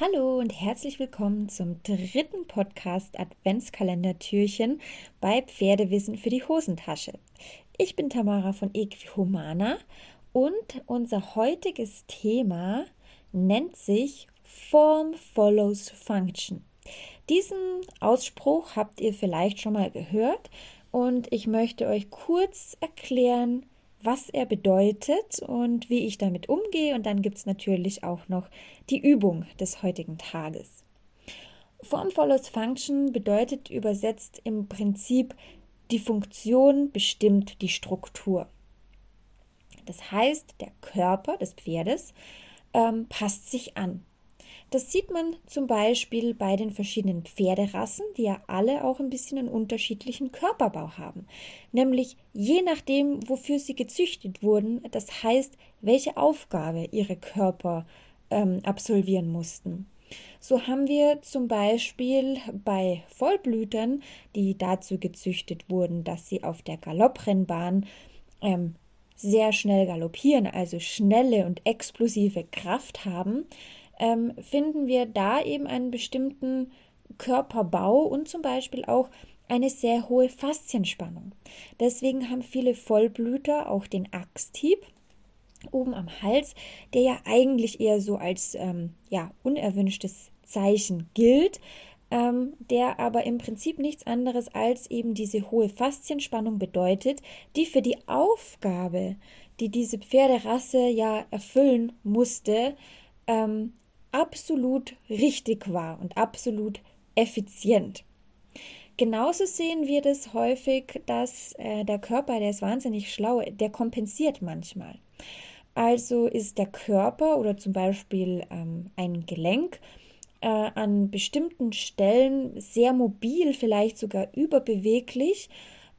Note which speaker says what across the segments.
Speaker 1: Hallo und herzlich willkommen zum dritten Podcast Adventskalender Türchen bei Pferdewissen für die Hosentasche. Ich bin Tamara von Equihumana und unser heutiges Thema nennt sich Form follows Function. Diesen Ausspruch habt ihr vielleicht schon mal gehört und ich möchte euch kurz erklären, was er bedeutet und wie ich damit umgehe. Und dann gibt es natürlich auch noch die Übung des heutigen Tages. Form follows Function bedeutet übersetzt im Prinzip, die Funktion bestimmt die Struktur. Das heißt, der Körper des Pferdes ähm, passt sich an. Das sieht man zum Beispiel bei den verschiedenen Pferderassen, die ja alle auch ein bisschen einen unterschiedlichen Körperbau haben. Nämlich je nachdem, wofür sie gezüchtet wurden, das heißt, welche Aufgabe ihre Körper ähm, absolvieren mussten. So haben wir zum Beispiel bei Vollblütern, die dazu gezüchtet wurden, dass sie auf der Galopprennbahn ähm, sehr schnell galoppieren, also schnelle und explosive Kraft haben, ähm, finden wir da eben einen bestimmten Körperbau und zum Beispiel auch eine sehr hohe Faszienspannung. Deswegen haben viele Vollblüter auch den Axthieb oben am Hals, der ja eigentlich eher so als ähm, ja, unerwünschtes Zeichen gilt, ähm, der aber im Prinzip nichts anderes als eben diese hohe Faszienspannung bedeutet, die für die Aufgabe, die diese Pferderasse ja erfüllen musste, ähm, absolut richtig war und absolut effizient. Genauso sehen wir das häufig, dass äh, der Körper, der ist wahnsinnig schlau, der kompensiert manchmal. Also ist der Körper oder zum Beispiel ähm, ein Gelenk äh, an bestimmten Stellen sehr mobil, vielleicht sogar überbeweglich,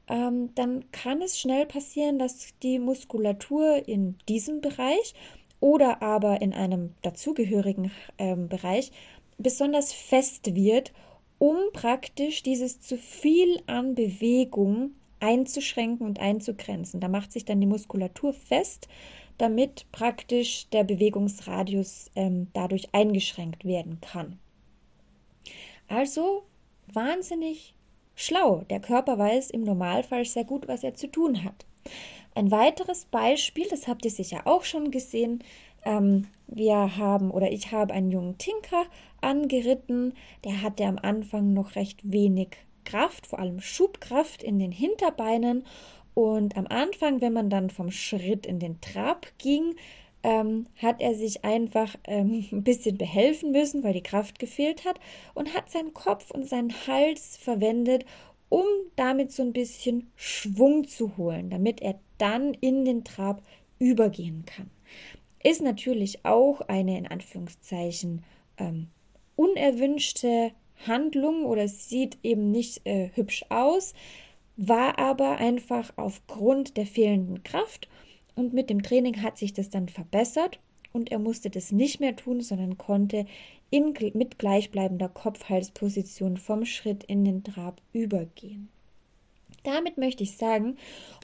Speaker 1: ähm, dann kann es schnell passieren, dass die Muskulatur in diesem Bereich oder aber in einem dazugehörigen ähm, Bereich besonders fest wird, um praktisch dieses zu viel an Bewegung einzuschränken und einzugrenzen. Da macht sich dann die Muskulatur fest, damit praktisch der Bewegungsradius ähm, dadurch eingeschränkt werden kann. Also wahnsinnig schlau. Der Körper weiß im Normalfall sehr gut, was er zu tun hat. Ein weiteres Beispiel, das habt ihr sicher auch schon gesehen, ähm, wir haben oder ich habe einen jungen Tinker angeritten, der hatte am Anfang noch recht wenig Kraft, vor allem Schubkraft in den Hinterbeinen. Und am Anfang, wenn man dann vom Schritt in den Trab ging, ähm, hat er sich einfach ähm, ein bisschen behelfen müssen, weil die Kraft gefehlt hat und hat seinen Kopf und seinen Hals verwendet, um damit so ein bisschen Schwung zu holen, damit er dann in den Trab übergehen kann. Ist natürlich auch eine in Anführungszeichen ähm, unerwünschte Handlung oder sieht eben nicht äh, hübsch aus, war aber einfach aufgrund der fehlenden Kraft und mit dem Training hat sich das dann verbessert und er musste das nicht mehr tun, sondern konnte in, mit gleichbleibender Kopf-Hals-Position vom Schritt in den Trab übergehen. Damit möchte ich sagen,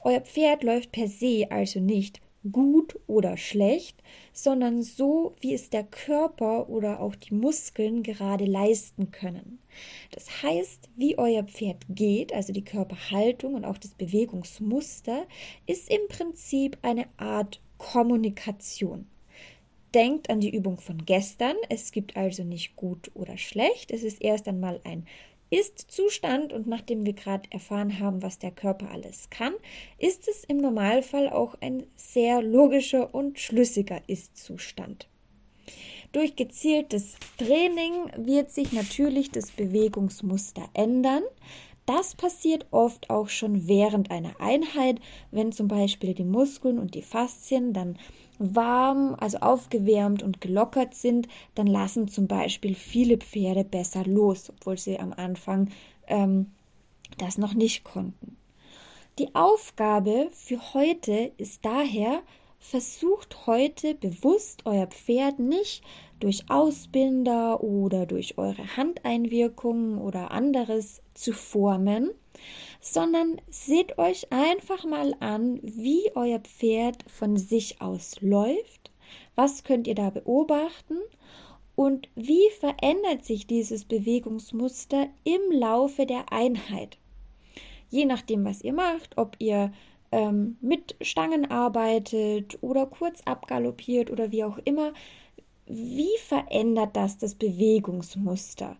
Speaker 1: euer Pferd läuft per se also nicht gut oder schlecht, sondern so, wie es der Körper oder auch die Muskeln gerade leisten können. Das heißt, wie euer Pferd geht, also die Körperhaltung und auch das Bewegungsmuster, ist im Prinzip eine Art Kommunikation. Denkt an die Übung von gestern. Es gibt also nicht gut oder schlecht. Es ist erst einmal ein ist-Zustand und nachdem wir gerade erfahren haben, was der Körper alles kann, ist es im Normalfall auch ein sehr logischer und schlüssiger Ist-Zustand. Durch gezieltes Training wird sich natürlich das Bewegungsmuster ändern. Das passiert oft auch schon während einer Einheit, wenn zum Beispiel die Muskeln und die Faszien dann warm, also aufgewärmt und gelockert sind, dann lassen zum Beispiel viele Pferde besser los, obwohl sie am Anfang ähm, das noch nicht konnten. Die Aufgabe für heute ist daher, versucht heute bewusst euer Pferd nicht durch Ausbinder oder durch eure Handeinwirkungen oder anderes zu formen, sondern seht euch einfach mal an, wie euer Pferd von sich aus läuft. Was könnt ihr da beobachten? Und wie verändert sich dieses Bewegungsmuster im Laufe der Einheit? Je nachdem, was ihr macht, ob ihr ähm, mit Stangen arbeitet oder kurz abgaloppiert oder wie auch immer, wie verändert das das Bewegungsmuster?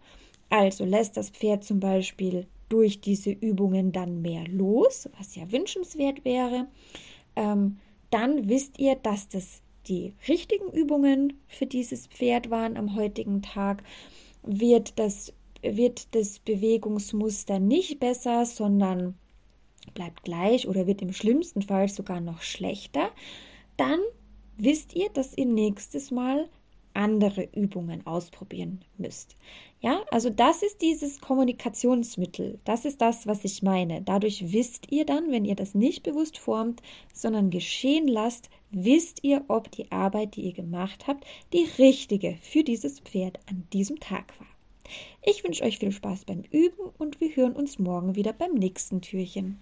Speaker 1: Also lässt das Pferd zum Beispiel durch diese Übungen dann mehr los, was ja wünschenswert wäre. Ähm, dann wisst ihr, dass das die richtigen Übungen für dieses Pferd waren am heutigen Tag, wird das, wird das Bewegungsmuster nicht besser, sondern bleibt gleich oder wird im schlimmsten Fall sogar noch schlechter, dann wisst ihr, dass ihr nächstes Mal andere Übungen ausprobieren müsst. Ja, also das ist dieses Kommunikationsmittel. Das ist das, was ich meine. Dadurch wisst ihr dann, wenn ihr das nicht bewusst formt, sondern geschehen lasst, wisst ihr, ob die Arbeit, die ihr gemacht habt, die richtige für dieses Pferd an diesem Tag war. Ich wünsche euch viel Spaß beim Üben und wir hören uns morgen wieder beim nächsten Türchen.